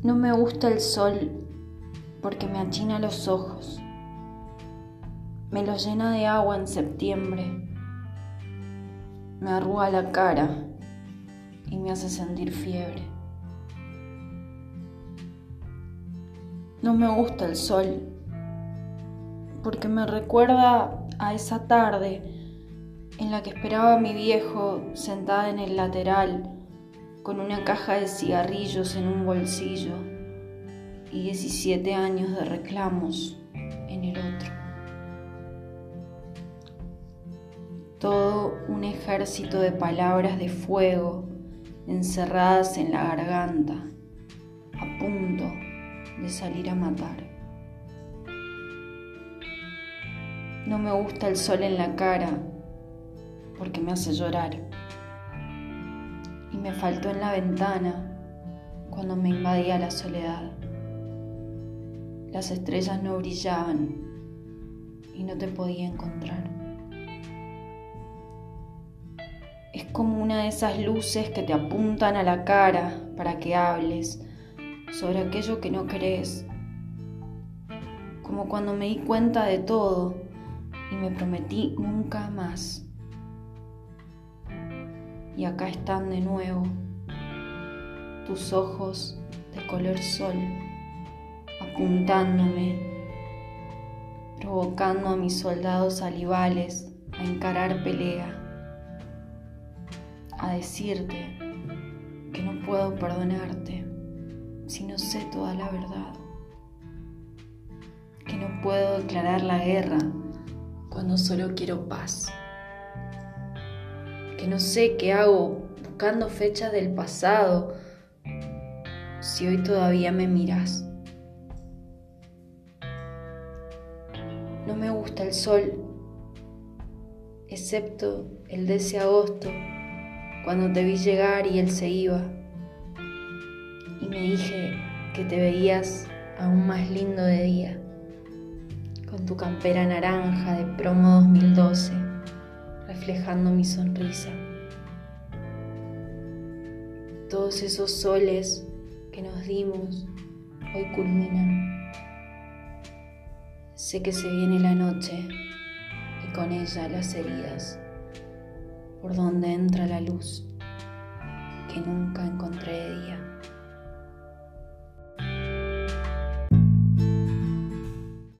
No me gusta el sol porque me achina los ojos. Me los llena de agua en septiembre. Me arruga la cara y me hace sentir fiebre. No me gusta el sol porque me recuerda a esa tarde en la que esperaba a mi viejo sentada en el lateral con una caja de cigarrillos en un bolsillo y 17 años de reclamos en el otro. Todo un ejército de palabras de fuego encerradas en la garganta, a punto de salir a matar. No me gusta el sol en la cara porque me hace llorar y me faltó en la ventana cuando me invadía la soledad. Las estrellas no brillaban y no te podía encontrar. Es como una de esas luces que te apuntan a la cara para que hables sobre aquello que no crees. Como cuando me di cuenta de todo y me prometí nunca más y acá están de nuevo tus ojos de color sol apuntándome, provocando a mis soldados salivales a encarar pelea, a decirte que no puedo perdonarte si no sé toda la verdad, que no puedo declarar la guerra cuando solo quiero paz que no sé qué hago buscando fechas del pasado si hoy todavía me miras. No me gusta el sol, excepto el de ese agosto, cuando te vi llegar y él se iba. Y me dije que te veías aún más lindo de día, con tu campera naranja de promo 2012 reflejando mi sonrisa. Todos esos soles que nos dimos hoy culminan. Sé que se viene la noche y con ella las heridas, por donde entra la luz que nunca encontré día.